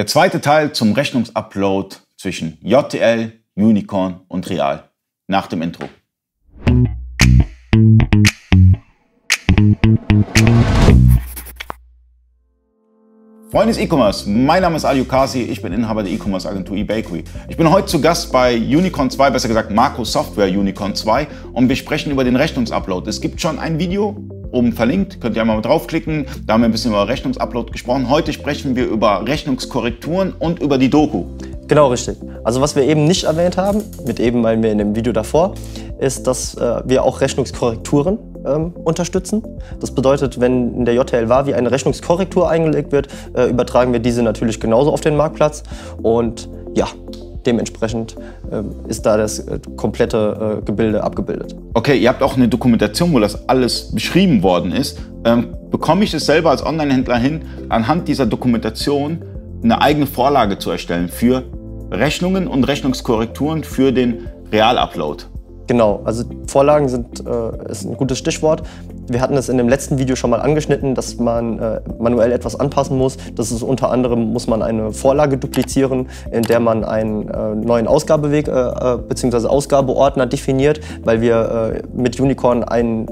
Der zweite Teil zum Rechnungsupload zwischen JTL, Unicorn und Real. Nach dem Intro. Freunde des E-Commerce, mein Name ist Ali Ukasi, ich bin Inhaber der E-Commerce Agentur eBakery. Ich bin heute zu Gast bei Unicorn 2, besser gesagt Marco Software Unicorn 2 und wir sprechen über den Rechnungsupload. Es gibt schon ein Video, oben verlinkt, könnt ihr einmal draufklicken, da haben wir ein bisschen über Rechnungsupload gesprochen. Heute sprechen wir über Rechnungskorrekturen und über die Doku. Genau, richtig. Also was wir eben nicht erwähnt haben, mit eben weil wir in dem Video davor, ist, dass äh, wir auch Rechnungskorrekturen ähm, unterstützen. Das bedeutet, wenn in der JTL wie eine Rechnungskorrektur eingelegt wird, äh, übertragen wir diese natürlich genauso auf den Marktplatz. Und ja, dementsprechend äh, ist da das äh, komplette äh, Gebilde abgebildet. Okay, ihr habt auch eine Dokumentation, wo das alles beschrieben worden ist. Ähm, bekomme ich es selber als Online-Händler hin, anhand dieser Dokumentation eine eigene Vorlage zu erstellen für Rechnungen und Rechnungskorrekturen für den Real-Upload? Genau, also Vorlagen sind äh, ist ein gutes Stichwort. Wir hatten es in dem letzten Video schon mal angeschnitten, dass man äh, manuell etwas anpassen muss. Das ist unter anderem, muss man eine Vorlage duplizieren, in der man einen äh, neuen Ausgabeweg äh, äh bzw. Ausgabeordner definiert, weil wir äh, mit Unicorn einen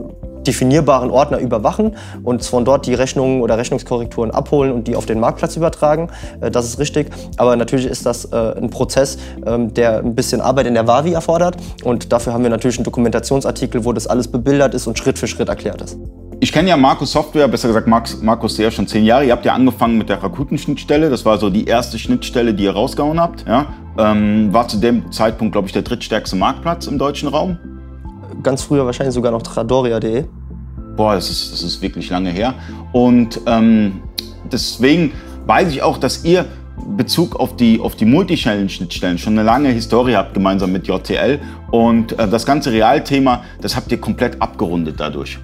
definierbaren Ordner überwachen und von dort die Rechnungen oder Rechnungskorrekturen abholen und die auf den Marktplatz übertragen. Äh, das ist richtig. Aber natürlich ist das äh, ein Prozess, ähm, der ein bisschen Arbeit in der Wavi erfordert. Und dafür haben wir natürlich einen Dokumentationsartikel, wo das alles bebildert ist und Schritt für Schritt erklärt ist. Ich kenne ja Markus Software, besser gesagt Markus sehr schon zehn Jahre. Ihr habt ja angefangen mit der Rakuten-Schnittstelle. Das war so die erste Schnittstelle, die ihr rausgehauen habt. Ja? Ähm, war zu dem Zeitpunkt, glaube ich, der drittstärkste Marktplatz im deutschen Raum. Ganz früher wahrscheinlich sogar noch tradoria.de boah, das ist, das ist wirklich lange her. Und ähm, deswegen weiß ich auch, dass ihr Bezug auf die, auf die Multichannel-Schnittstellen schon eine lange Historie habt, gemeinsam mit JTL. Und äh, das ganze Real-Thema, das habt ihr komplett abgerundet dadurch.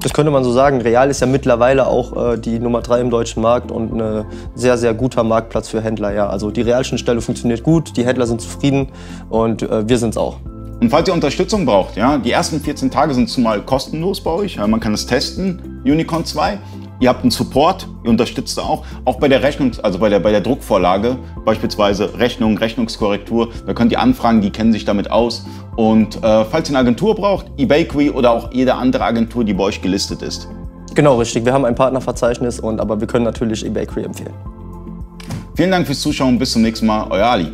Das könnte man so sagen. Real ist ja mittlerweile auch äh, die Nummer drei im deutschen Markt und ein sehr, sehr guter Marktplatz für Händler. Ja. Also die Realschnittstelle funktioniert gut, die Händler sind zufrieden und äh, wir sind es auch. Und falls ihr Unterstützung braucht, ja, die ersten 14 Tage sind zumal kostenlos bei euch. Man kann es testen, Unicorn 2. Ihr habt einen Support, ihr unterstützt auch. Auch bei der Rechnung, also bei der, bei der Druckvorlage, beispielsweise Rechnung, Rechnungskorrektur, da könnt ihr anfragen, die kennen sich damit aus. Und äh, falls ihr eine Agentur braucht, eBakery oder auch jede andere Agentur, die bei euch gelistet ist. Genau, richtig. Wir haben ein Partnerverzeichnis, und, aber wir können natürlich eBakery empfehlen. Vielen Dank fürs Zuschauen, bis zum nächsten Mal, euer Ali.